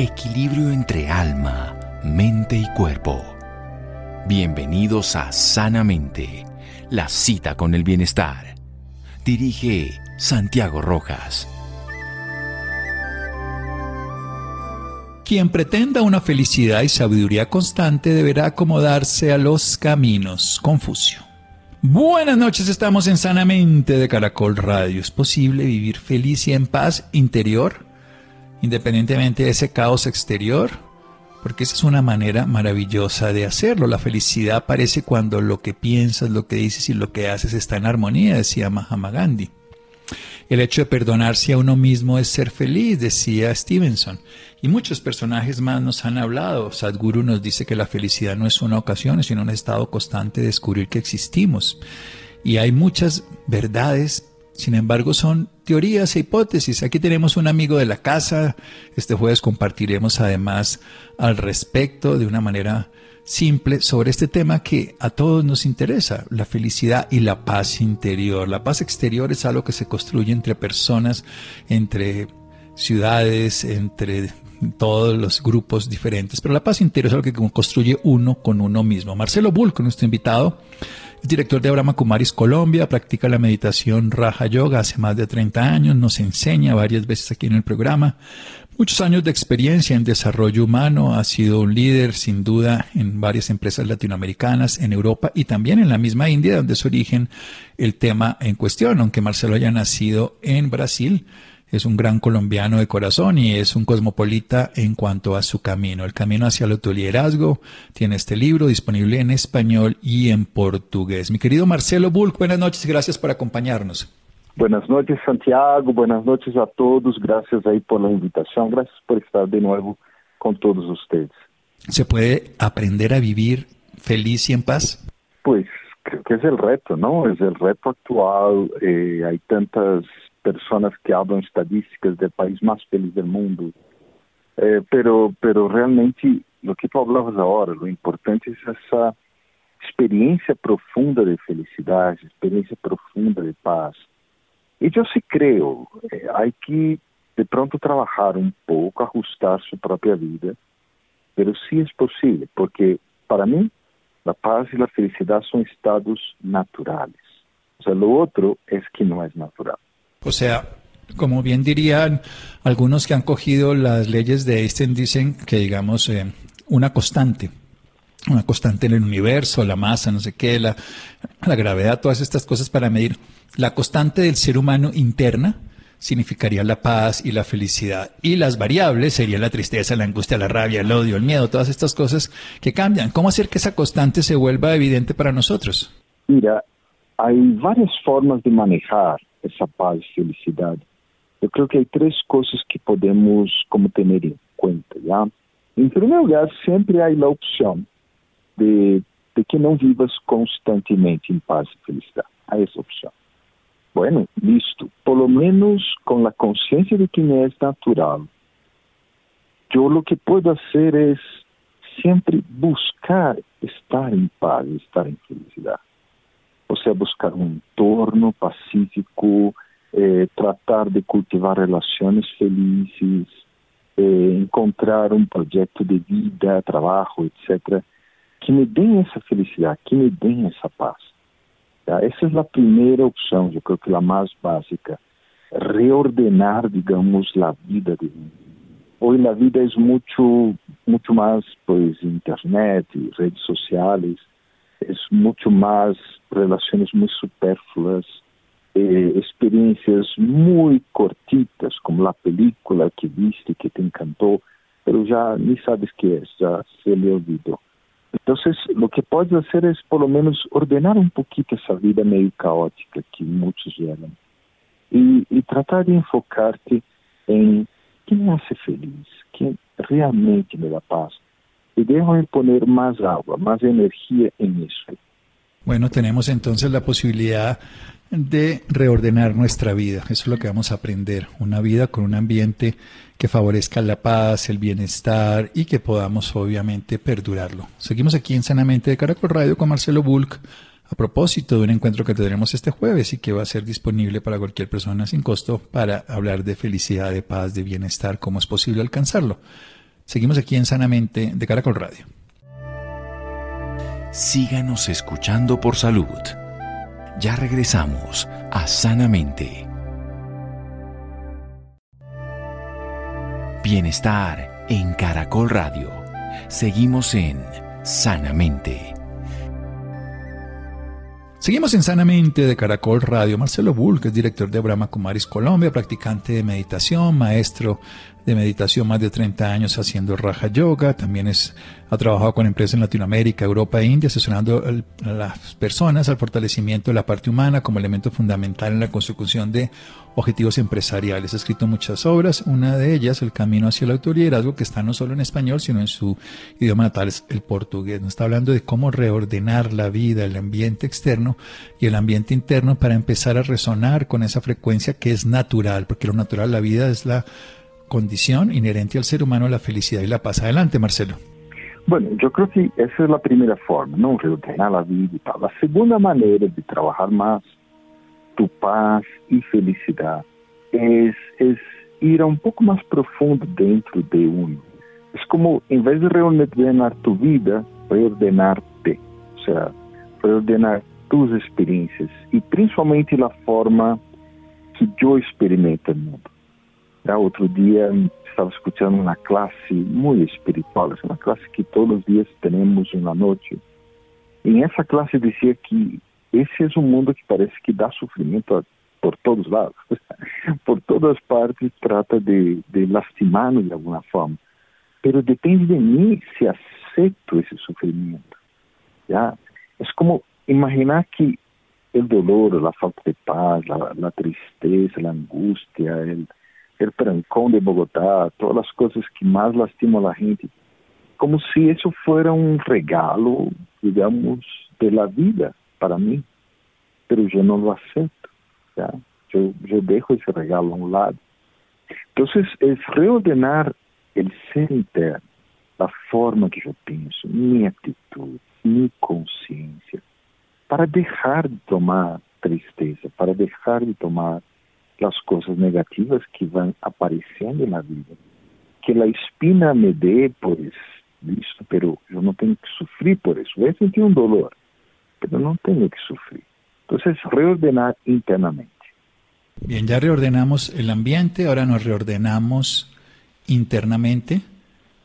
equilibrio entre alma, mente y cuerpo. Bienvenidos a Sanamente, la cita con el bienestar. Dirige Santiago Rojas. Quien pretenda una felicidad y sabiduría constante deberá acomodarse a los caminos. Confucio. Buenas noches, estamos en Sanamente de Caracol Radio. ¿Es posible vivir feliz y en paz interior, independientemente de ese caos exterior? Porque esa es una manera maravillosa de hacerlo. La felicidad aparece cuando lo que piensas, lo que dices y lo que haces está en armonía, decía Mahatma Gandhi. El hecho de perdonarse a uno mismo es ser feliz, decía Stevenson. Y muchos personajes más nos han hablado. Sadhguru nos dice que la felicidad no es una ocasión, sino un estado constante de descubrir que existimos. Y hay muchas verdades, sin embargo son teorías e hipótesis. Aquí tenemos un amigo de la casa. Este jueves compartiremos además al respecto de una manera simple sobre este tema que a todos nos interesa, la felicidad y la paz interior. La paz exterior es algo que se construye entre personas, entre ciudades, entre todos los grupos diferentes, pero la paz interior es algo que construye uno con uno mismo. Marcelo Bulco, nuestro invitado, es director de Brahma Kumaris Colombia, practica la meditación Raja Yoga hace más de 30 años, nos enseña varias veces aquí en el programa. Muchos años de experiencia en desarrollo humano, ha sido un líder sin duda en varias empresas latinoamericanas, en Europa y también en la misma India, donde es origen el tema en cuestión, aunque Marcelo haya nacido en Brasil es un gran colombiano de corazón y es un cosmopolita en cuanto a su camino. El camino hacia el autoliderazgo tiene este libro disponible en español y en portugués. Mi querido Marcelo Bulk, buenas noches y gracias por acompañarnos. Buenas noches, Santiago. Buenas noches a todos. Gracias ahí por la invitación. Gracias por estar de nuevo con todos ustedes. ¿Se puede aprender a vivir feliz y en paz? Pues creo que es el reto, ¿no? Es el reto actual. Eh, hay tantas personas que hablan estadísticas del país más feliz del mundo. Eh, pero, pero realmente lo que tú hablabas ahora, lo importante es esa experiencia profunda de felicidad, esa experiencia profunda de paz. Y yo sí creo, eh, hay que de pronto trabajar un poco, ajustar su propia vida, pero sí es posible, porque para mí la paz y la felicidad son estados naturales. O sea, lo otro es que no es natural. O sea, como bien dirían algunos que han cogido las leyes de Einstein, dicen que digamos eh, una constante, una constante en el universo, la masa, no sé qué, la, la gravedad, todas estas cosas para medir. La constante del ser humano interna significaría la paz y la felicidad. Y las variables serían la tristeza, la angustia, la rabia, el odio, el miedo, todas estas cosas que cambian. ¿Cómo hacer que esa constante se vuelva evidente para nosotros? Mira, hay varias formas de manejar essa paz e felicidade. Eu creio que há três coisas que podemos como ter em conta. Já? Em primeiro lugar, sempre há a opção de, de que não vivas constantemente em paz e felicidade. Há essa opção. Bueno, listo. Por lo menos com a consciência de que é natural. Eu o que posso fazer é sempre buscar estar em paz, estar em felicidade. Você buscar um entorno pacífico, eh, tratar de cultivar relações felizes, eh, encontrar um projeto de vida, trabalho, etc., que me deem essa felicidade, que me deem essa paz. Tá? Essa é a primeira opção, eu creio que a mais básica. Reordenar, digamos, a vida de mim. Hoje a vida é muito, muito mais, pois, internet, redes sociais, é muito mais relações muito supérfluas, eh, experiencias muy cortitas, como la película que viste, que te encantó, pero ya ni sabes qué es, ya se le olvidó. Entonces, lo que puedes hacer es por lo menos ordenar un poquito esa vida medio caótica que muchos llevan y, y tratar de enfocarte en qué me hace feliz, qué realmente me da paz. Y déjame poner más agua, más energía en eso. Bueno, tenemos entonces la posibilidad de reordenar nuestra vida. Eso es lo que vamos a aprender. Una vida con un ambiente que favorezca la paz, el bienestar y que podamos obviamente perdurarlo. Seguimos aquí en Sanamente de Caracol Radio con Marcelo Bulk a propósito de un encuentro que tendremos este jueves y que va a ser disponible para cualquier persona sin costo para hablar de felicidad, de paz, de bienestar, cómo es posible alcanzarlo. Seguimos aquí en Sanamente de Caracol Radio. Síganos escuchando por salud. Ya regresamos a Sanamente. Bienestar en Caracol Radio. Seguimos en Sanamente. Seguimos en Sanamente de Caracol Radio. Marcelo Bull, que es director de Brahma Kumaris Colombia, practicante de meditación, maestro de meditación más de 30 años haciendo Raja Yoga. También es, ha trabajado con empresas en Latinoamérica, Europa e India, asesorando a las personas al fortalecimiento de la parte humana como elemento fundamental en la consecución de objetivos empresariales. Ha escrito muchas obras, una de ellas, El Camino hacia el Autoliderazgo, que está no solo en español, sino en su idioma natal, es el portugués. Nos está hablando de cómo reordenar la vida, el ambiente externo y el ambiente interno para empezar a resonar con esa frecuencia que es natural, porque lo natural, la vida es la condición inherente al ser humano la felicidad y la paz. Adelante, Marcelo. Bueno, yo creo que esa es la primera forma, ¿no? Reordenar la vida y tal. La segunda manera de trabajar más tu paz y felicidad es, es ir a un poco más profundo dentro de uno. Es como, en vez de reordenar tu vida, reordenarte. O sea, reordenar tus experiencias y principalmente la forma que yo experimento el mundo. Ya otro día estaba escuchando una clase muy espiritual, es una clase que todos los días tenemos en la noche. En esa clase decía que ese es un mundo que parece que da sufrimiento por todos lados, por todas partes trata de, de lastimarnos de alguna forma. Pero depende de mí si acepto ese sufrimiento. ¿ya? Es como imaginar que el dolor, la falta de paz, la, la tristeza, la angustia, el, el trancón de Bogotá, todas las cosas que más lastiman a la gente, como si eso fuera un regalo, digamos, de la vida para mí, pero yo no lo acepto, ¿ya? Yo, yo dejo ese regalo a un lado. Entonces, es reordenar el ser interno, la forma que yo pienso, mi actitud, mi conciencia, para dejar de tomar tristeza, para dejar de tomar las cosas negativas que van apareciendo en la vida. Que la espina me dé, pues, listo, pero yo no tengo que sufrir por eso. Voy a sentir un dolor, pero no tengo que sufrir. Entonces, reordenar internamente. Bien, ya reordenamos el ambiente, ahora nos reordenamos internamente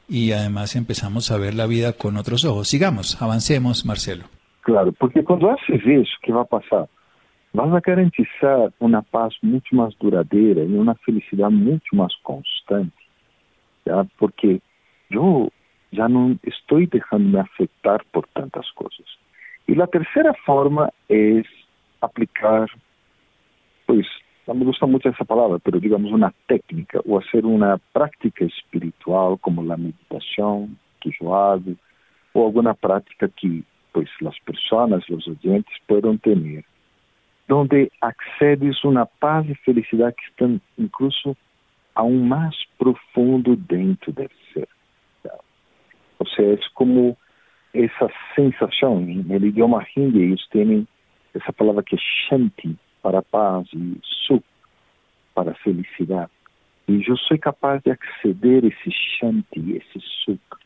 y además empezamos a ver la vida con otros ojos. Sigamos, avancemos, Marcelo. Claro, porque cuando haces eso, ¿qué va a pasar? Vas a garantizar una paz mucho más duradera y una felicidad mucho más constante, ¿ya? porque yo ya no estoy dejándome afectar por tantas cosas. Y la tercera forma es aplicar, pues, no me gusta mucho esa palabra, pero digamos una técnica o hacer una práctica espiritual como la meditación que yo hago o alguna práctica que pues las personas, los oyentes puedan tener donde accedes una paz y felicidad que están incluso aún más profundo dentro del ser. O sea, es como esa sensación, en el idioma hindi ellos tienen esa palabra que es shanti para paz y suk para felicidad. Y yo soy capaz de acceder a ese shanti, ese suk,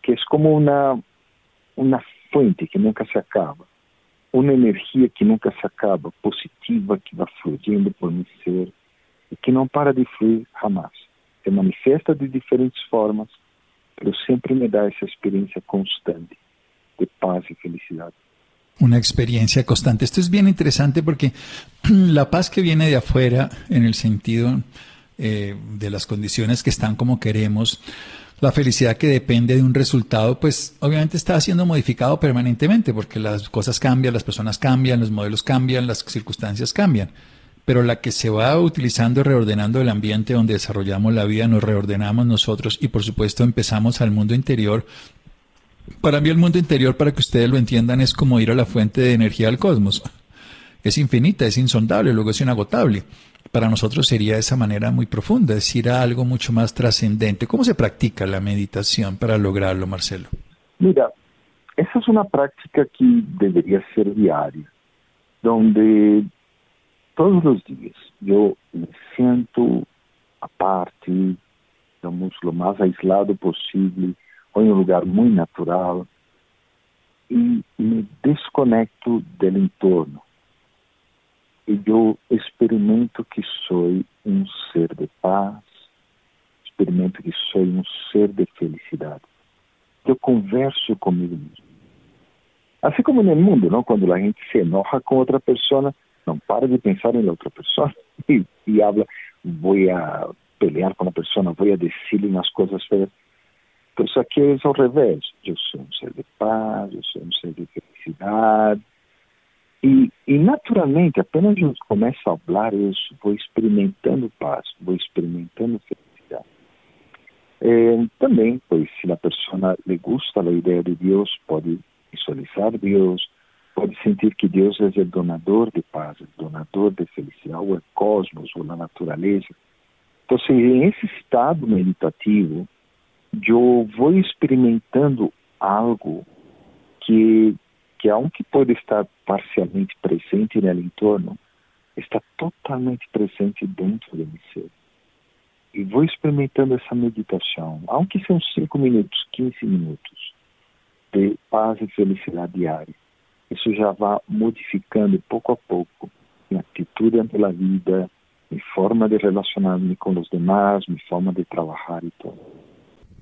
que es como una, una fuente que nunca se acaba uma energia que nunca se acaba, positiva, que vai fluindo por meu ser e que não para de fluir jamais. Se manifesta de diferentes formas, mas sempre me dá essa experiência constante de paz e felicidade. Una experiencia constante. Esto es bien interesante porque la paz que viene de afuera, en el sentido eh, de las condiciones que están como queremos, la felicidad que depende de un resultado, pues obviamente está siendo modificado permanentemente porque las cosas cambian, las personas cambian, los modelos cambian, las circunstancias cambian. Pero la que se va utilizando, reordenando el ambiente donde desarrollamos la vida, nos reordenamos nosotros y por supuesto empezamos al mundo interior. Para mí el mundo interior, para que ustedes lo entiendan, es como ir a la fuente de energía del cosmos. Es infinita, es insondable, luego es inagotable para nosotros sería de esa manera muy profunda, es ir a algo mucho más trascendente. ¿Cómo se practica la meditación para lograrlo, Marcelo? Mira, esa es una práctica que debería ser diaria, donde todos los días yo me siento aparte, digamos, lo más aislado posible o en un lugar muy natural y me desconecto del entorno. Y yo experimento que soy un ser de paz, experimento que soy un ser de felicidad. Yo converso conmigo mismo. Así como en el mundo, ¿no? Cuando la gente se enoja con otra persona, no para de pensar en la otra persona y, y habla, voy a pelear con la persona, voy a decirle unas cosas feas. Pues aquí es al revés. Yo soy un ser de paz, yo soy un ser de felicidad. Y, y naturalmente, apenas yo começo a hablar, eu vou experimentando paz, vou experimentando felicidade. Eh, também, pois, se a pessoa le gusta a ideia de Deus, pode visualizar Deus, pode sentir que Deus é o donador de paz, o donador de felicidade, ou o cosmos, ou a natureza. Então, nesse estado meditativo, eu vou experimentando algo que, que aunque pode estar parcialmente presente no entorno, está totalmente presente dentro de ser. E vou experimentando essa meditação, aunque sejam 5 minutos, 15 minutos, de paz e felicidade diária. Isso já vai modificando pouco a pouco minha atitude ante a vida, mi forma de relacionarme con los demás, mi forma de trabajar y todo.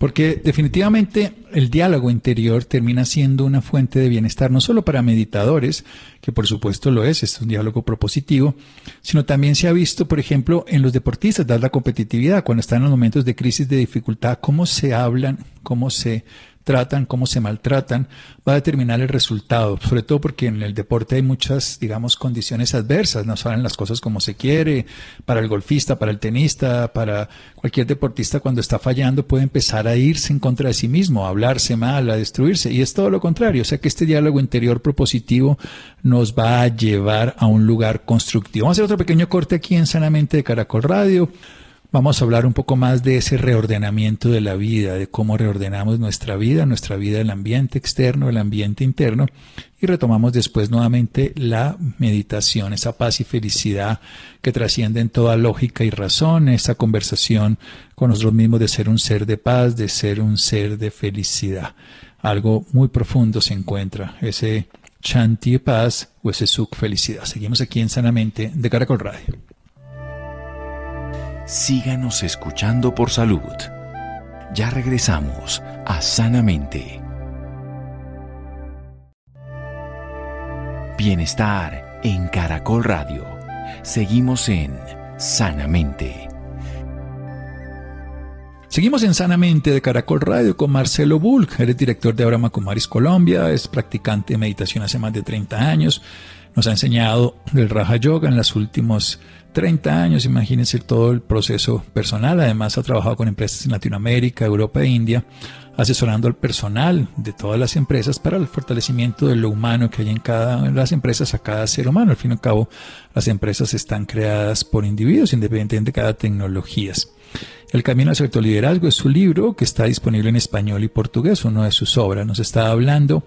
Porque definitivamente el diálogo interior termina siendo una fuente de bienestar, no solo para meditadores, que por supuesto lo es, es un diálogo propositivo, sino también se ha visto, por ejemplo, en los deportistas, dar la competitividad, cuando están en los momentos de crisis, de dificultad, cómo se hablan, cómo se tratan, cómo se maltratan, va a determinar el resultado, sobre todo porque en el deporte hay muchas, digamos, condiciones adversas, no salen las cosas como se quiere, para el golfista, para el tenista, para cualquier deportista cuando está fallando puede empezar a irse en contra de sí mismo, a hablarse mal, a destruirse, y es todo lo contrario, o sea que este diálogo interior propositivo nos va a llevar a un lugar constructivo. Vamos a hacer otro pequeño corte aquí en Sanamente de Caracol Radio. Vamos a hablar un poco más de ese reordenamiento de la vida, de cómo reordenamos nuestra vida, nuestra vida, el ambiente externo, el ambiente interno, y retomamos después nuevamente la meditación, esa paz y felicidad que trasciende en toda lógica y razón, esa conversación con nosotros mismos de ser un ser de paz, de ser un ser de felicidad. Algo muy profundo se encuentra, ese chanti paz o ese suk felicidad. Seguimos aquí en Sanamente de Caracol Radio síganos escuchando por salud. Ya regresamos a Sanamente. Bienestar en Caracol Radio. Seguimos en Sanamente. Seguimos en Sanamente de Caracol Radio con Marcelo Bulk. Eres director de Abraham Kumaris Colombia, es practicante de meditación hace más de 30 años. Nos ha enseñado el Raja Yoga en los últimos 30 años, imagínense todo el proceso personal. Además ha trabajado con empresas en Latinoamérica, Europa e India, asesorando al personal de todas las empresas para el fortalecimiento de lo humano que hay en cada de las empresas a cada ser humano. Al fin y al cabo, las empresas están creadas por individuos independientemente de cada tecnología. El Camino hacia el liderazgo es su libro que está disponible en español y portugués, uno de sus obras. Nos está hablando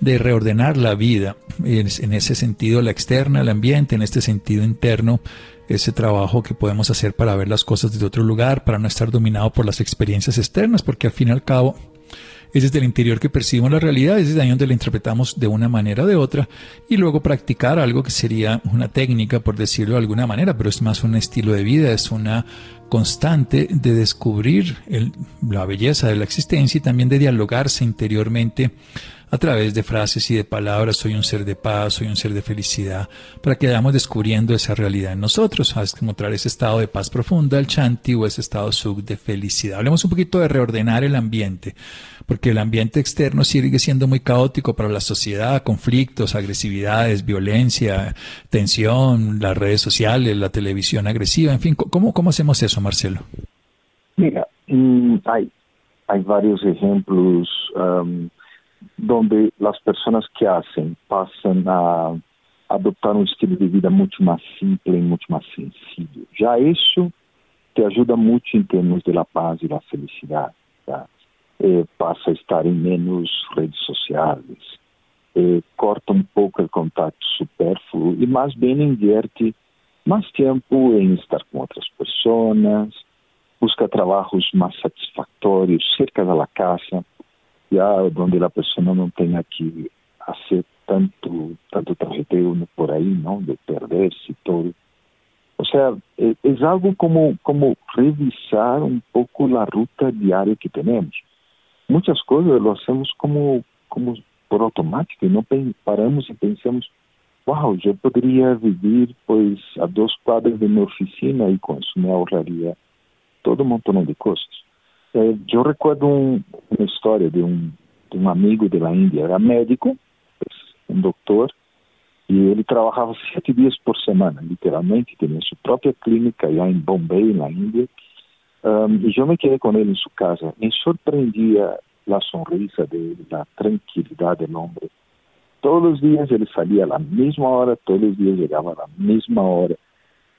de reordenar la vida, en ese sentido la externa, el ambiente, en este sentido interno, ese trabajo que podemos hacer para ver las cosas desde otro lugar, para no estar dominado por las experiencias externas, porque al fin y al cabo es desde el interior que percibimos la realidad, es desde ahí donde la interpretamos de una manera o de otra, y luego practicar algo que sería una técnica, por decirlo de alguna manera, pero es más un estilo de vida, es una constante de descubrir la belleza de la existencia y también de dialogarse interiormente a través de frases y de palabras, soy un ser de paz, soy un ser de felicidad, para que vayamos descubriendo esa realidad en nosotros, a encontrar ese estado de paz profunda, el chanti o ese estado sub de felicidad. Hablemos un poquito de reordenar el ambiente, porque el ambiente externo sigue siendo muy caótico para la sociedad, conflictos, agresividades, violencia, tensión, las redes sociales, la televisión agresiva, en fin, ¿cómo, hacemos eso, Marcelo? Mira, mm, hay, hay varios ejemplos. Donde las personas que hacen pasan a adoptar un estilo de vida mucho más simple y mucho más sencillo. Ya eso te ayuda mucho en términos de la paz y la felicidad. Eh, pasa a estar en menos redes sociales, eh, corta un poco el contacto superfluo y más bien invierte más tiempo en estar con otras personas, busca trabajos más satisfactorios cerca de la casa, ya donde la persona no tenga que hacer tanto, tanto trajeteo por ahí, ¿no? De perderse todo. O sea, es, es algo como, como revisar un poco la ruta diaria que tenemos. Muchas cosas lo hacemos como, como por automático no paramos y pensamos, wow, yo podría vivir pues a dos cuadras de mi oficina y con eso me ahorraría todo un montón de cosas. Yo recuerdo un, una historia de un, de un amigo de la India, era médico, un doctor, y ele trabalhava sete dias por semana, literalmente, tinha sua própria clínica lá em Bombay, na Índia, um, e eu me quedei com ele em sua casa. Me surpreendia a sonrisa dele, a tranquilidade do homem. Todos os dias ele saía à mesma hora, todos os dias chegava à mesma hora,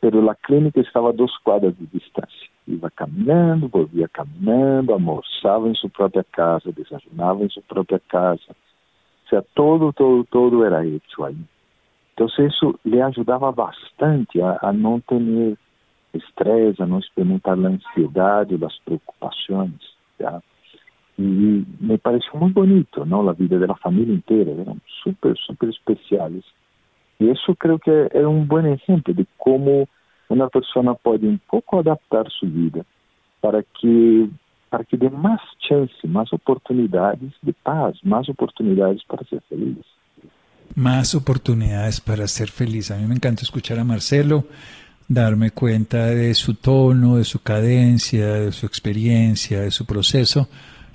mas a clínica estava a duas quadras de distância. Iba caminhando, volvia caminhando, almoçava em sua própria casa, desayunava em sua própria casa. O sea, todo, todo, todo era hecho aí. Então, isso lhe ajudava bastante a, a não ter estresse, a não experimentar a ansiedade, as preocupações. Já. E me pareceu muito bonito, não? A vida da família inteira, eram super, super especiais. E isso creio que é, é um bom exemplo de como uma pessoa pode um pouco adaptar sua vida para que para que dê mais chance, mais oportunidades de paz, mais oportunidades para ser feliz. más oportunidades para ser feliz. A mí me encanta escuchar a Marcelo, darme cuenta de su tono, de su cadencia, de su experiencia, de su proceso,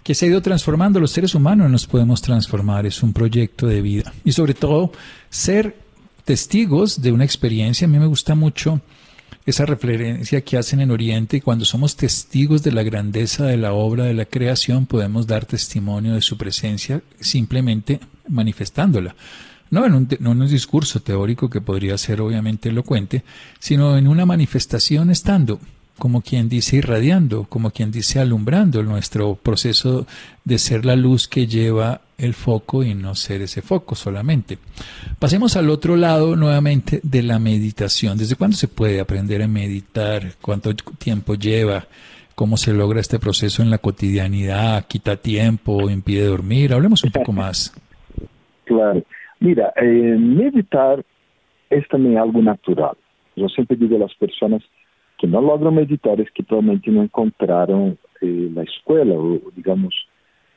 que se ha ido transformando. Los seres humanos nos podemos transformar, es un proyecto de vida. Y sobre todo, ser testigos de una experiencia. A mí me gusta mucho esa referencia que hacen en Oriente cuando somos testigos de la grandeza de la obra de la creación podemos dar testimonio de su presencia simplemente manifestándola no en, un, no en un discurso teórico que podría ser obviamente elocuente, sino en una manifestación estando, como quien dice irradiando, como quien dice alumbrando nuestro proceso de ser la luz que lleva el foco y no ser ese foco solamente. Pasemos al otro lado nuevamente de la meditación. ¿Desde cuándo se puede aprender a meditar? ¿Cuánto tiempo lleva? ¿Cómo se logra este proceso en la cotidianidad? ¿Quita tiempo? ¿Impide dormir? Hablemos un poco más. Claro. Mira, eh, meditar é também algo natural. Eu sempre digo às pessoas que não logram meditar é que provavelmente não encontraram eh, na escola, ou digamos,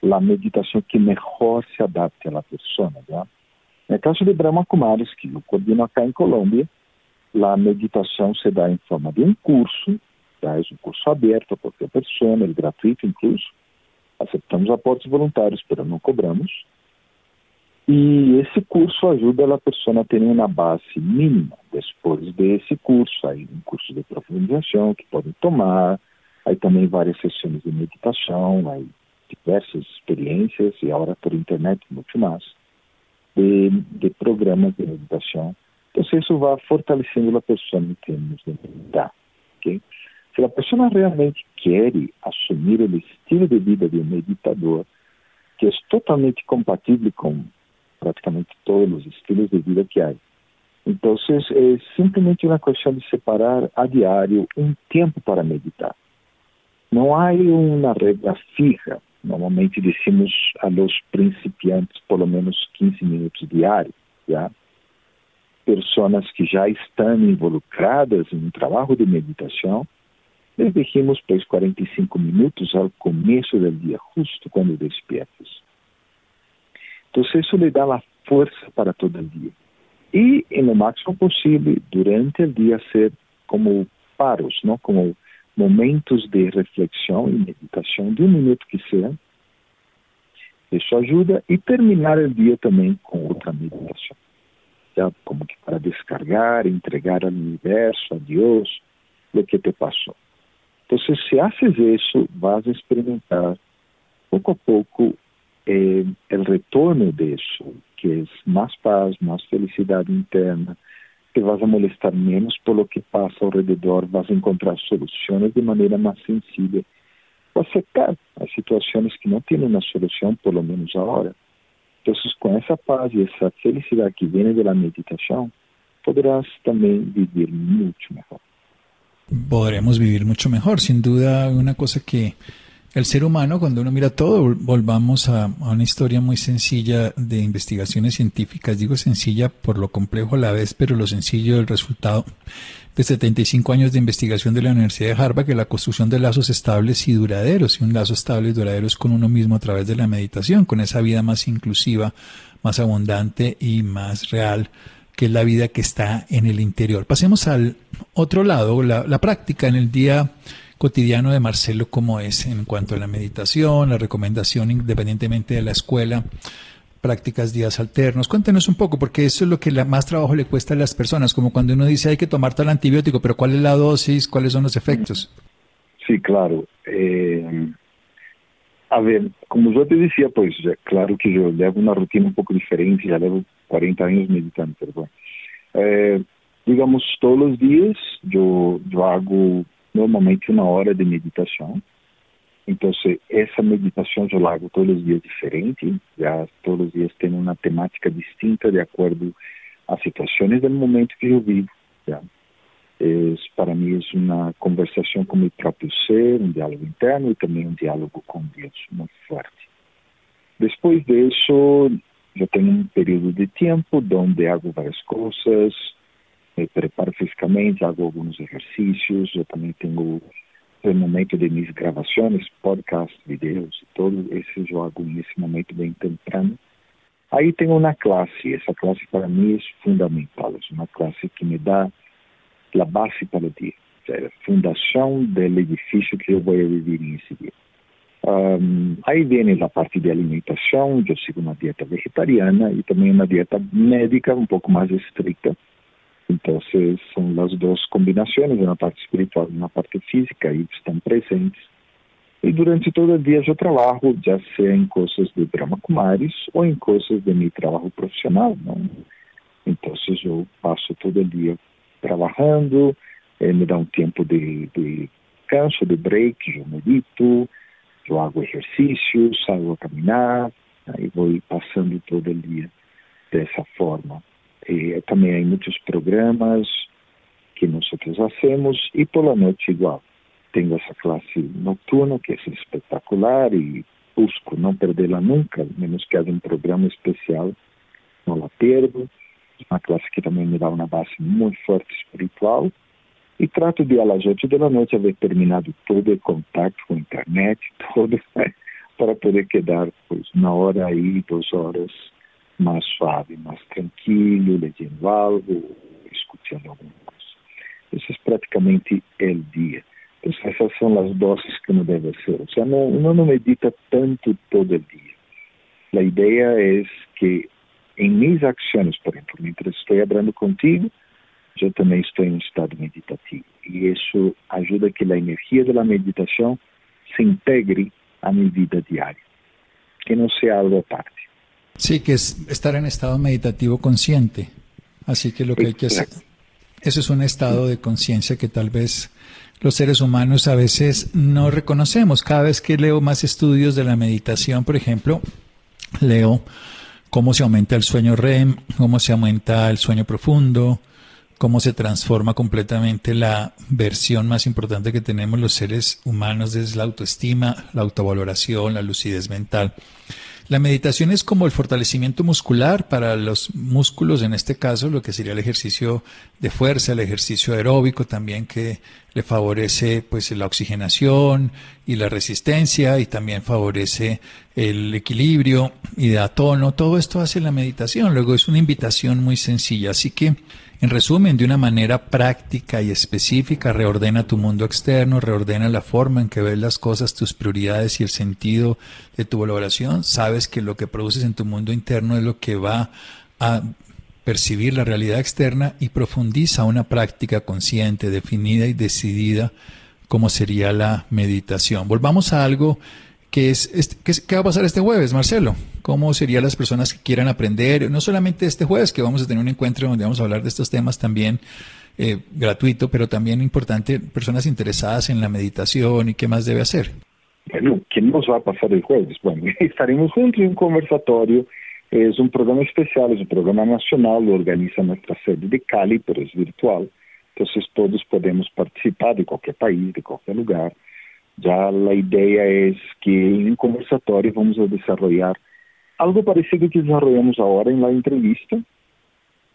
a meditação que melhor se adapte à pessoa. ¿ya? No caso de Brahma Kumaris, que eu coordeno acá em Colômbia, a meditação se dá em forma de um curso, tá? é um curso aberto a qualquer pessoa, é gratuito incluso. Aceitamos aportes voluntários, mas não cobramos. E esse curso ajuda a pessoa a ter uma base mínima. Depois desse curso, aí um curso de profundização que podem tomar, aí também várias sessões de meditação, aí diversas experiências e agora por internet muito mais de, de programas de meditação. Então isso vai fortalecendo a pessoa em termos de meditar. Okay? Se a pessoa realmente quer assumir o estilo de vida de um meditador, que é totalmente compatível com praticamente todos os estilos de vida que há. Então, é simplesmente uma questão de separar a diário um tempo para meditar. Não há uma regra fija. Normalmente decimos a los principiantes pelo menos 15 minutos diários. Já? Pessoas que já estão involucradas em um trabalho de meditação, les dijimos pois 45 minutos ao começo do dia, justo quando despiertas. Então, isso lhe dá a força para todo o dia. E, no máximo possível, durante o dia, ser como paros, não? como momentos de reflexão e meditação, de um minuto que seja. Isso ajuda. E terminar o dia também com outra meditação. Já, como que para descargar, entregar ao universo, a Deus, o que te passou. Então, se haces isso, vas a experimentar pouco a pouco eh, el retorno de eso, que es más paz, más felicidad interna, te vas a molestar menos por lo que pasa alrededor, vas a encontrar soluciones de manera más sensible, o aceptar as situações que não têm uma solução, pelo menos agora. Então, com essa paz e essa felicidade que vem da meditação, poderás também viver muito melhor. podremos vivir mucho mejor. Sin duda, una cosa que el ser humano, cuando uno mira todo, volvamos a, una historia muy sencilla de investigaciones científicas. Digo sencilla por lo complejo a la vez, pero lo sencillo del resultado de 75 años de investigación de la Universidad de Harvard, que la construcción de lazos estables y duraderos, y un lazo estable y duradero es con uno mismo a través de la meditación, con esa vida más inclusiva, más abundante y más real que es la vida que está en el interior. Pasemos al otro lado, la, la práctica en el día cotidiano de Marcelo, ¿cómo es en cuanto a la meditación, la recomendación independientemente de la escuela? prácticas días alternos. Cuéntenos un poco, porque eso es lo que más trabajo le cuesta a las personas, como cuando uno dice hay que tomar tal antibiótico, pero ¿cuál es la dosis? ¿Cuáles son los efectos? Sí, claro. Eh, a ver, como yo te decía, pues claro que yo llevo una rutina un poco diferente, ya llevo 40 años meditando, pero eh, digamos, todos los días yo, yo hago normalmente uma hora de meditação. Então, essa meditação eu hago todos os dias diferente, já todos os dias tem uma temática distinta de acordo às situações do momento que eu vivo. Já. É, para mim é uma conversação com o meu próprio ser, um diálogo interno e também um diálogo com Deus muito forte. Depois disso, eu tenho um período de tempo onde hago várias coisas, me preparo fisicamente, hago alguns exercícios, eu também tenho o momento de minhas gravações, podcasts, vídeos, todo isso eu hago nesse momento bem temprano. Aí tenho uma classe, essa classe para mim é fundamental, é uma classe que me dá a base para o dia, a fundação do edifício que eu vou viver nesse dia. Um, aí vem a parte de alimentação, eu sigo uma dieta vegetariana e também uma dieta médica um pouco mais estrita, Entonces son las dos combinaciones, una parte espiritual y una parte física, y están presentes. E durante todo o dia eu trabalho, já seja em coisas de Brahma Kumaris ou em coisas de meu trabalho profissional. Então, eu passo todo o dia trabalhando, eh, me dá um tempo de, de canso, de break, eu medito, eu hago exercícios, saio a caminhar, aí vou passando todo o dia dessa forma. Também há muitos programas que nós fazemos e por la noite igual. Tenho essa classe noturna que é espetacular e busco não perdê-la nunca, menos que haja um programa especial, não la perdo. Uma classe que também me dá uma base muito forte espiritual e trato de às oito da noite haver terminado todo o contato com a internet, todo, para poder quedar pois, na hora aí, duas horas mais suave, mais tranquilo, lendo algo, escutando alguma coisa. Esse é praticamente o dia. Então, essas são as doses que não deve ser. Ou seja, não, não medita tanto todo o dia. A ideia é que em minhas ações, por exemplo, enquanto estou falando contigo, eu também estou em um estado meditativo. E isso ajuda que a energia da meditação se integre à minha vida diária, que não seja algo à parte. Sí, que es estar en estado meditativo consciente. Así que lo que hay que hacer, eso es un estado de conciencia que tal vez los seres humanos a veces no reconocemos. Cada vez que leo más estudios de la meditación, por ejemplo, leo cómo se aumenta el sueño REM, cómo se aumenta el sueño profundo, cómo se transforma completamente la versión más importante que tenemos los seres humanos es la autoestima, la autovaloración, la lucidez mental. La meditación es como el fortalecimiento muscular para los músculos, en este caso lo que sería el ejercicio de fuerza, el ejercicio aeróbico también que le favorece pues la oxigenación y la resistencia y también favorece el equilibrio y da tono. Todo esto hace la meditación. Luego es una invitación muy sencilla. Así que en resumen, de una manera práctica y específica, reordena tu mundo externo, reordena la forma en que ves las cosas, tus prioridades y el sentido de tu valoración. Sabes que lo que produces en tu mundo interno es lo que va a percibir la realidad externa y profundiza una práctica consciente, definida y decidida como sería la meditación. Volvamos a algo que es, ¿qué, va a pasar este jueves, Marcelo? ¿Cómo serían las personas que quieran aprender? No solamente este jueves, que vamos a tener un encuentro donde vamos a hablar de estos temas también eh, gratuito, pero también importante, personas interesadas en la meditación y qué más debe hacer. Bueno, ¿qué nos va a pasar el jueves? Bueno, estaremos juntos en un conversatorio. Es un programa especial, es un programa nacional, lo organiza nuestra sede de Cali, pero es virtual. entonces todos podemos participar de cualquier país, de cualquier lugar. Ya la idea es que en un conversatorio vamos a algo parecido que desarrollamos ahora en la entrevista,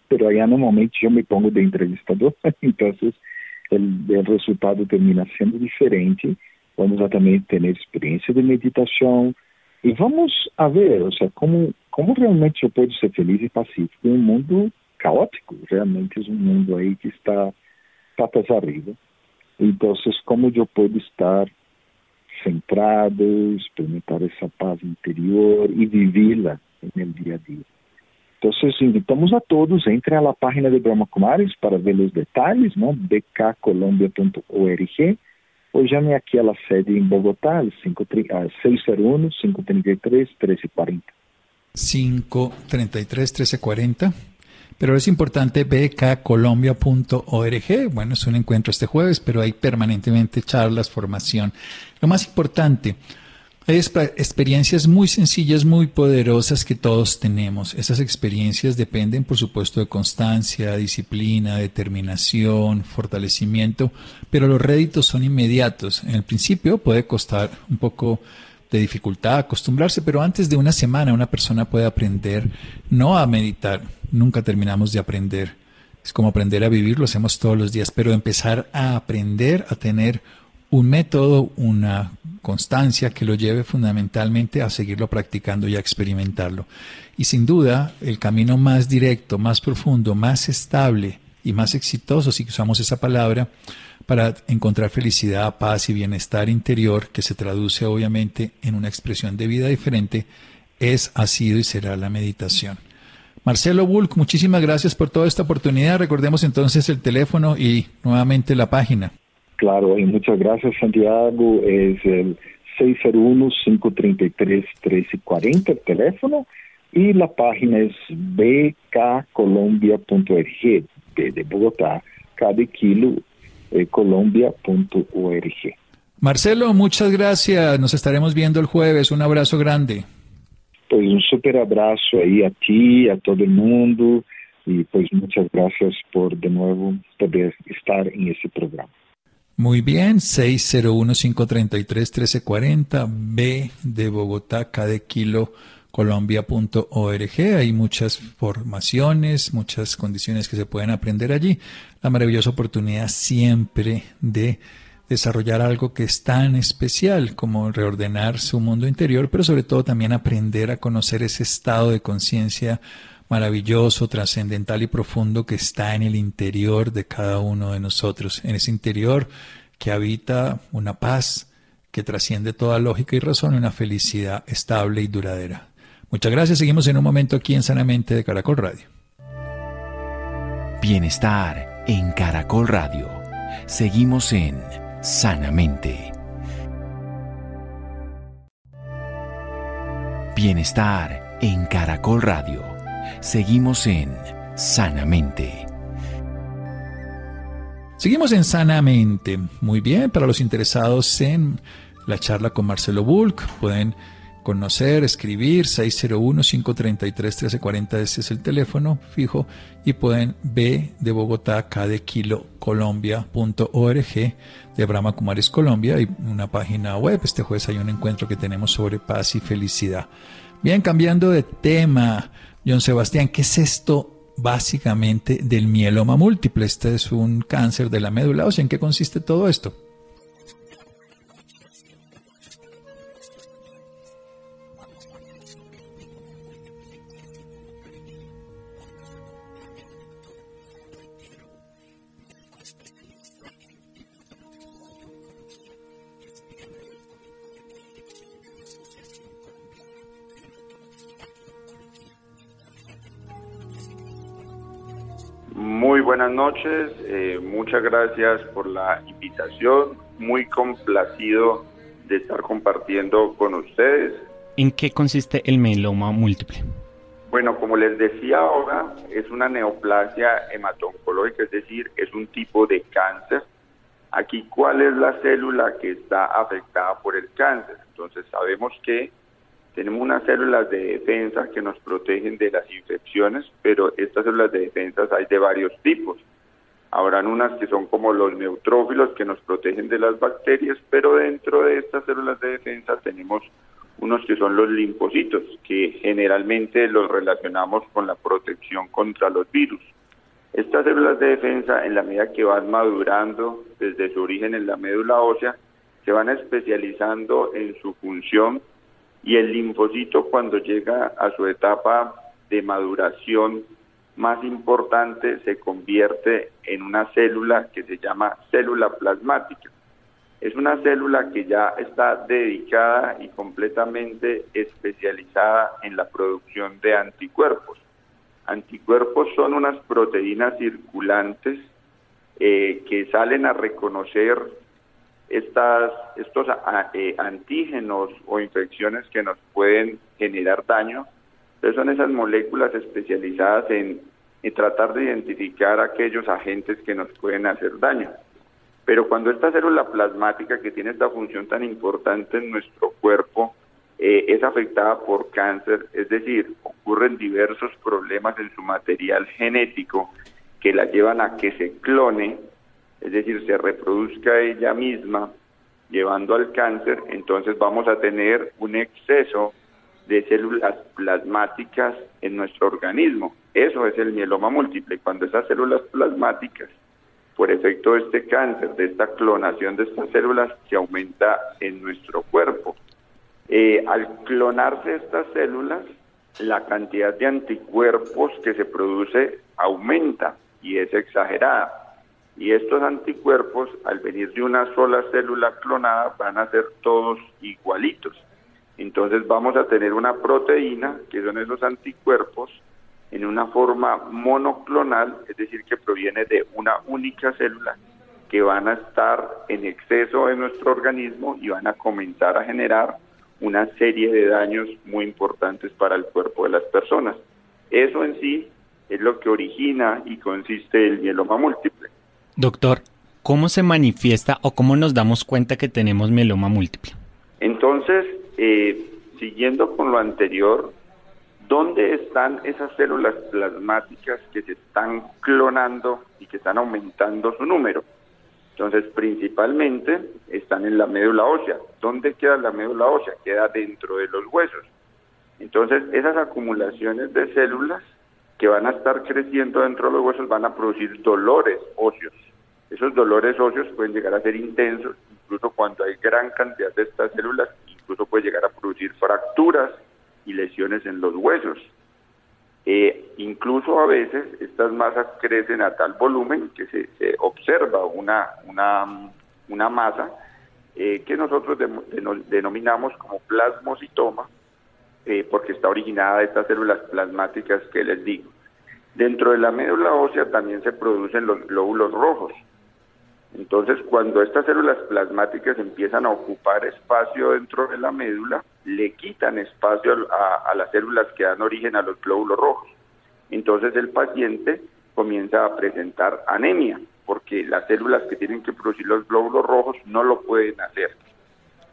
pero allá normalmente yo me pongo de entrevistador, el, el resultado termina siendo diferente. Vamos a también tener experiencia de meditación y vamos a ver, o sea, cómo, cómo realmente yo puedo ser feliz y pacífico en un mundo caótico. Realmente es un mundo ahí que está patas arriba. Entonces, cómo yo puedo estar centrado, experimentar esa paz interior y vivirla en el día a día. Entonces, invitamos a todos, entre a la página de Brahma Kumaris para ver los detalles, ¿no? bkcolombia.org o llame aquí a la sede en Bogotá, al 601-533-1340. 533-1340. Pero es importante bkcolombia.org. Bueno, es un encuentro este jueves, pero hay permanentemente charlas, formación. Lo más importante, hay experiencias muy sencillas, muy poderosas que todos tenemos. Esas experiencias dependen, por supuesto, de constancia, disciplina, determinación, fortalecimiento, pero los réditos son inmediatos. En el principio puede costar un poco de dificultad acostumbrarse, pero antes de una semana una persona puede aprender no a meditar, nunca terminamos de aprender. Es como aprender a vivir, lo hacemos todos los días, pero empezar a aprender a tener un método, una constancia que lo lleve fundamentalmente a seguirlo practicando y a experimentarlo. Y sin duda, el camino más directo, más profundo, más estable y más exitoso, si usamos esa palabra, para encontrar felicidad, paz y bienestar interior, que se traduce obviamente en una expresión de vida diferente, es, ha sido y será la meditación. Marcelo Bulk, muchísimas gracias por toda esta oportunidad. Recordemos entonces el teléfono y nuevamente la página. Claro, y muchas gracias Santiago. Es el 601-533-1340 el teléfono y la página es bkcolombia.org de Bogotá, cada colombia.org. Marcelo, muchas gracias. Nos estaremos viendo el jueves. Un abrazo grande. Pues un super abrazo ahí a ti, a todo el mundo y pues muchas gracias por de nuevo poder estar en ese programa. Muy bien, 601-533-1340, B de Bogotá, de Kilo, colombia.org. Hay muchas formaciones, muchas condiciones que se pueden aprender allí. La maravillosa oportunidad siempre de desarrollar algo que es tan especial como reordenar su mundo interior, pero sobre todo también aprender a conocer ese estado de conciencia maravilloso, trascendental y profundo que está en el interior de cada uno de nosotros, en ese interior que habita una paz que trasciende toda lógica y razón, una felicidad estable y duradera. Muchas gracias. Seguimos en un momento aquí en Sanamente de Caracol Radio. Bienestar en Caracol Radio. Seguimos en Sanamente. Bienestar en Caracol Radio. Seguimos en Sanamente. Seguimos en Sanamente. Muy bien, para los interesados en la charla con Marcelo Bulk, pueden conocer, escribir 601-533-1340, ese es el teléfono fijo, y pueden ver de Bogotá, K de Kilo, Colombia.org, de Brahma Kumaris Colombia, y una página web. Este jueves hay un encuentro que tenemos sobre paz y felicidad. Bien, cambiando de tema, John Sebastián, ¿qué es esto básicamente del mieloma múltiple? Este es un cáncer de la médula ¿en qué consiste todo esto? Buenas noches, eh, muchas gracias por la invitación, muy complacido de estar compartiendo con ustedes. ¿En qué consiste el mieloma múltiple? Bueno, como les decía ahora, es una neoplasia hematoncológica, es decir, es un tipo de cáncer. Aquí, ¿cuál es la célula que está afectada por el cáncer? Entonces, sabemos que tenemos unas células de defensa que nos protegen de las infecciones, pero estas células de defensa hay de varios tipos. habrán unas que son como los neutrófilos que nos protegen de las bacterias, pero dentro de estas células de defensa tenemos unos que son los linfocitos, que generalmente los relacionamos con la protección contra los virus. Estas células de defensa, en la medida que van madurando desde su origen en la médula ósea, se van especializando en su función y el linfocito cuando llega a su etapa de maduración más importante se convierte en una célula que se llama célula plasmática. Es una célula que ya está dedicada y completamente especializada en la producción de anticuerpos. Anticuerpos son unas proteínas circulantes eh, que salen a reconocer estas, estos eh, antígenos o infecciones que nos pueden generar daño. Son esas moléculas especializadas en, en tratar de identificar aquellos agentes que nos pueden hacer daño. Pero cuando esta célula plasmática que tiene esta función tan importante en nuestro cuerpo eh, es afectada por cáncer, es decir, ocurren diversos problemas en su material genético que la llevan a que se clone, es decir, se reproduzca ella misma, llevando al cáncer, entonces vamos a tener un exceso de células plasmáticas en nuestro organismo. Eso es el mieloma múltiple, cuando esas células plasmáticas, por efecto de este cáncer, de esta clonación de estas células, se aumenta en nuestro cuerpo. Eh, al clonarse estas células, la cantidad de anticuerpos que se produce aumenta y es exagerada. Y estos anticuerpos, al venir de una sola célula clonada, van a ser todos igualitos. Entonces vamos a tener una proteína, que son esos anticuerpos, en una forma monoclonal, es decir, que proviene de una única célula, que van a estar en exceso en nuestro organismo y van a comenzar a generar una serie de daños muy importantes para el cuerpo de las personas. Eso en sí es lo que origina y consiste el mieloma múltiple. Doctor, ¿cómo se manifiesta o cómo nos damos cuenta que tenemos mieloma múltiple? Entonces, eh, siguiendo con lo anterior, ¿dónde están esas células plasmáticas que se están clonando y que están aumentando su número? Entonces, principalmente están en la médula ósea. ¿Dónde queda la médula ósea? Queda dentro de los huesos. Entonces, esas acumulaciones de células que van a estar creciendo dentro de los huesos van a producir dolores óseos. Esos dolores óseos pueden llegar a ser intensos, incluso cuando hay gran cantidad de estas células, incluso puede llegar a producir fracturas y lesiones en los huesos. Eh, incluso a veces estas masas crecen a tal volumen que se, observa una, una, una masa eh, que nosotros denominamos como plasmocitoma, eh, porque está originada de estas células plasmáticas que les digo. Dentro de la médula ósea también se producen los glóbulos rojos. Entonces, cuando estas células plasmáticas empiezan a ocupar espacio dentro de la médula, le quitan espacio a, a las células que dan origen a los glóbulos rojos. Entonces, el paciente comienza a presentar anemia, porque las células que tienen que producir los glóbulos rojos no lo pueden hacer.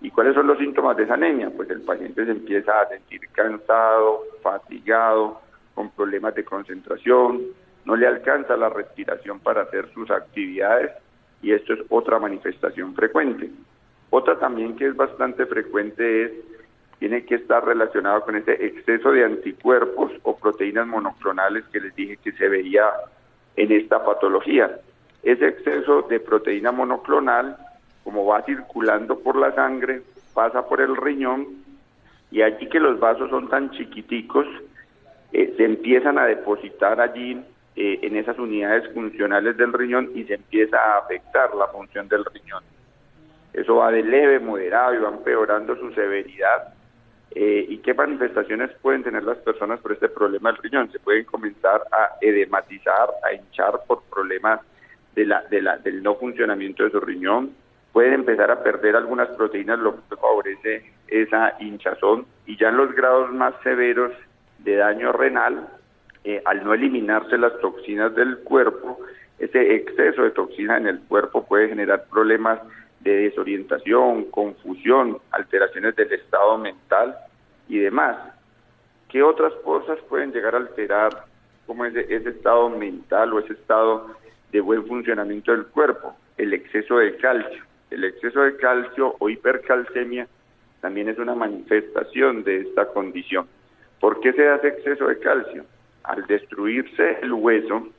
¿Y cuáles son los síntomas de esa anemia? Pues el paciente se empieza a sentir cansado, fatigado, con problemas de concentración, no le alcanza la respiración para hacer sus actividades y esto es otra manifestación frecuente. Otra también que es bastante frecuente es, tiene que estar relacionado con ese exceso de anticuerpos o proteínas monoclonales que les dije que se veía en esta patología. Ese exceso de proteína monoclonal, como va circulando por la sangre, pasa por el riñón y allí que los vasos son tan chiquiticos, eh, se empiezan a depositar allí eh, en esas unidades funcionales del riñón y se empieza a afectar la función del riñón. Eso va de leve, moderado y va empeorando su severidad. Eh, ¿Y qué manifestaciones pueden tener las personas por este problema del riñón? Se pueden comenzar a edematizar, a hinchar por problemas de la, de la, del no funcionamiento de su riñón. Pueden empezar a perder algunas proteínas, lo que favorece esa hinchazón. Y ya en los grados más severos de daño renal, eh, al no eliminarse las toxinas del cuerpo, ese exceso de toxina en el cuerpo puede generar problemas de desorientación, confusión, alteraciones del estado mental y demás. ¿Qué otras cosas pueden llegar a alterar como ese, ese estado mental o ese estado de buen funcionamiento del cuerpo, el exceso de calcio. El exceso de calcio o hipercalcemia también es una manifestación de esta condición. ¿Por qué se hace exceso de calcio? Al destruirse el hueso,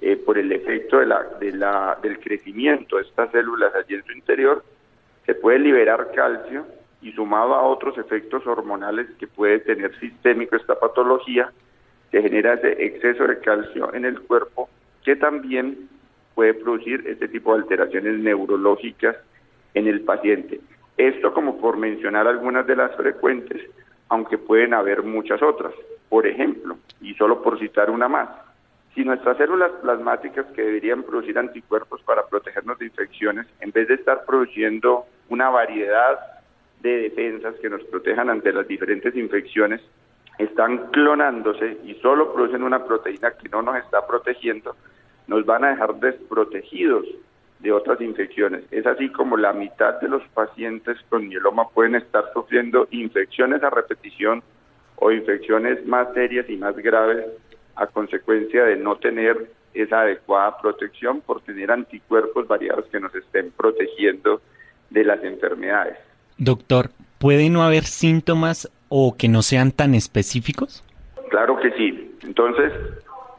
eh, por el efecto del crecimiento de estas células allí en su interior, se puede liberar calcio y sumado a otros efectos hormonales que puede tener sistémico esta patología, se genera ese exceso de calcio en el cuerpo que también puede producir este tipo de alteraciones neurológicas en el paciente. Esto como por mencionar algunas de las frecuentes, aunque pueden haber muchas otras. Por ejemplo, y solo por citar una más, si nuestras células plasmáticas que deberían producir anticuerpos para protegernos de infecciones, en vez de estar produciendo una variedad de defensas que nos protejan ante las diferentes infecciones, están clonándose y solo producen una proteína que no nos está protegiendo, nos van a dejar desprotegidos de otras infecciones. Es así como la mitad de los pacientes con mieloma pueden estar sufriendo infecciones a repetición o infecciones más serias y más graves a consecuencia de no tener esa adecuada protección por tener anticuerpos variados que nos estén protegiendo de las enfermedades. Doctor, ¿puede no haber síntomas o que no sean tan específicos? Claro que sí. Entonces,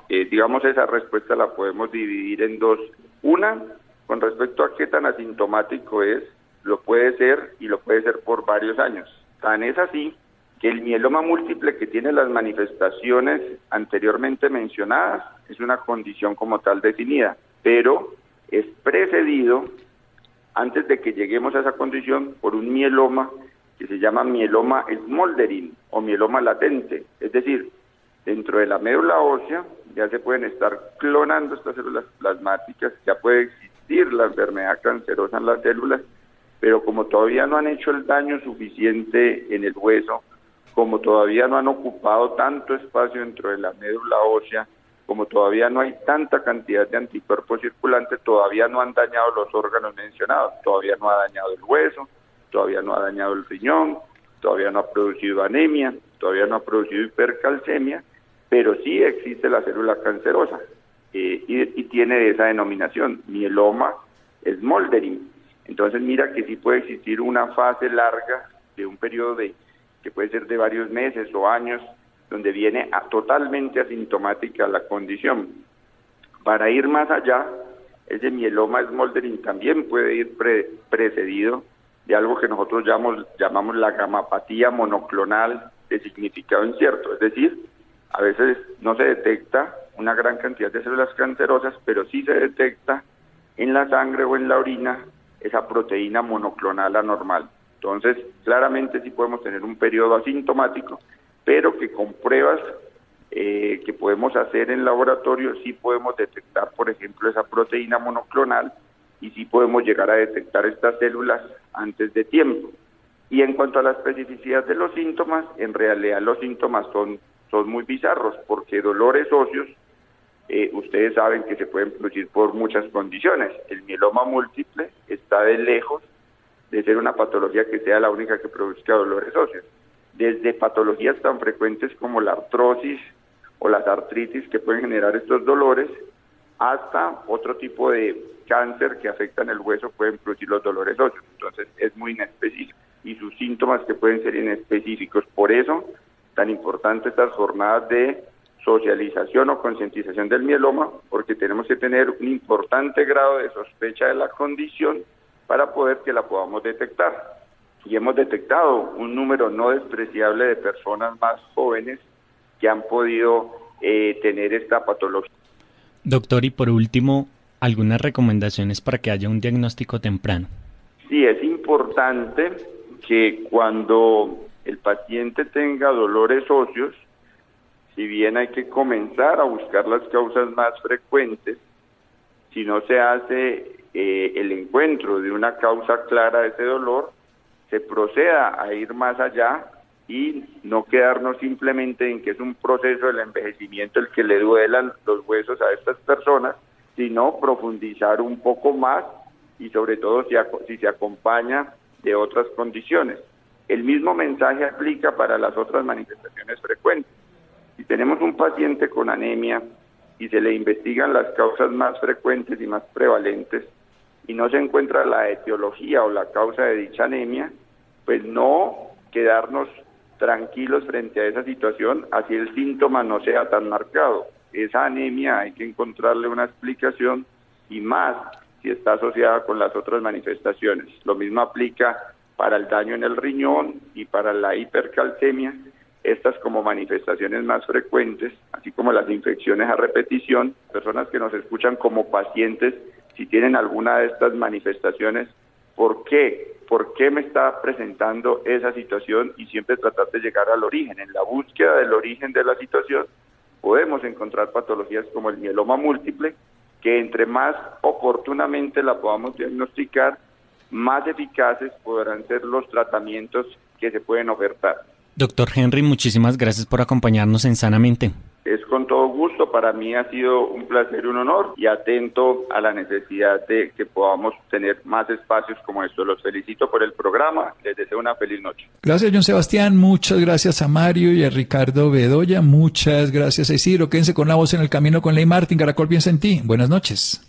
eh, digamos, esa respuesta la podemos dividir en dos. Una, con respecto a qué tan asintomático es, lo puede ser y lo puede ser por varios años. Tan es así que el mieloma múltiple que tiene las manifestaciones anteriormente mencionadas es una condición como tal definida, pero es precedido antes de que lleguemos a esa condición por un mieloma que se llama mieloma smoldering o mieloma latente, es decir, dentro de la médula ósea ya se pueden estar clonando estas células plasmáticas, ya puede existir la enfermedad cancerosa en las células, pero como todavía no han hecho el daño suficiente en el hueso, como todavía no han ocupado tanto espacio dentro de la médula ósea, como todavía no hay tanta cantidad de anticuerpos circulantes, todavía no han dañado los órganos mencionados, todavía no ha dañado el hueso, todavía no ha dañado el riñón, todavía no ha producido anemia, todavía no ha producido hipercalcemia, pero sí existe la célula cancerosa eh, y, tiene esa denominación, mieloma smoldering. Entonces mira que sí puede existir una fase larga de un periodo de que puede ser de varios meses o años, donde viene a, totalmente asintomática la condición. Para ir más allá, ese mieloma smoldering también puede ir precedido de algo que nosotros llamamos, llamamos la gamapatía monoclonal de significado incierto, es decir, a veces no se detecta una gran cantidad de células cancerosas, pero sí se detecta en la sangre o en la orina esa proteína monoclonal anormal. Entonces, claramente sí podemos tener un periodo asintomático, pero que con pruebas eh, que podemos hacer en laboratorio sí podemos detectar, por ejemplo, esa proteína monoclonal y sí podemos llegar a detectar estas células antes de tiempo. Y en cuanto a la especificidad de los síntomas, en realidad los síntomas son, son muy bizarros porque dolores óseos, eh, ustedes saben que se pueden producir por muchas condiciones. El mieloma múltiple está de lejos de ser una patología que sea la única que produzca dolores óseos. Desde patologías tan frecuentes como la artrosis o las artritis que pueden generar estos dolores, hasta otro tipo de cáncer que afectan el hueso pueden producir los dolores óseos. Entonces es muy inespecífico y sus síntomas que pueden ser inespecíficos. Por eso, tan importante estas jornadas de socialización o concientización del mieloma, porque tenemos que tener un importante grado de sospecha de la condición para poder que la podamos detectar. Y hemos detectado un número no despreciable de personas más jóvenes que han podido eh, tener esta patología. Doctor, y por último, algunas recomendaciones para que haya un diagnóstico temprano. Sí, es importante que cuando el paciente tenga dolores óseos, si bien hay que comenzar a buscar las causas más frecuentes, si no se hace eh, el encuentro de una causa clara de ese dolor, se proceda a ir más allá y no quedarnos simplemente en que es un proceso del envejecimiento el que le duelan los huesos a estas personas, sino profundizar un poco más y sobre todo si, si se acompaña de otras condiciones. El mismo mensaje aplica para las otras manifestaciones frecuentes. Si tenemos un paciente con anemia y se le investigan las causas más frecuentes y más prevalentes y no se encuentra la etiología o la causa de dicha anemia, pues no quedarnos tranquilos frente a esa situación, así el síntoma no sea tan marcado. Esa anemia hay que encontrarle una explicación y más si está asociada con las otras manifestaciones. Lo mismo aplica para el daño en el riñón y para la hipercalcemia, estas como manifestaciones más frecuentes, así como las infecciones a repetición, personas que nos escuchan como pacientes, si tienen alguna de estas manifestaciones, ¿por qué? ¿Por qué me está presentando esa situación? Y siempre tratar de llegar al origen. En la búsqueda del origen de la situación podemos encontrar patologías como el mieloma múltiple, que entre más oportunamente la podamos diagnosticar, más eficaces podrán ser los tratamientos que se pueden ofertar. Doctor Henry, muchísimas gracias por acompañarnos en Sanamente. Es con todo gusto, para mí ha sido un placer y un honor y atento a la necesidad de que podamos tener más espacios como estos. Los felicito por el programa, les deseo una feliz noche. Gracias, John Sebastián, muchas gracias a Mario y a Ricardo Bedoya, muchas gracias a Isidro. Quédense con la voz en el camino con Ley Martín, Caracol piensa en ti. Buenas noches.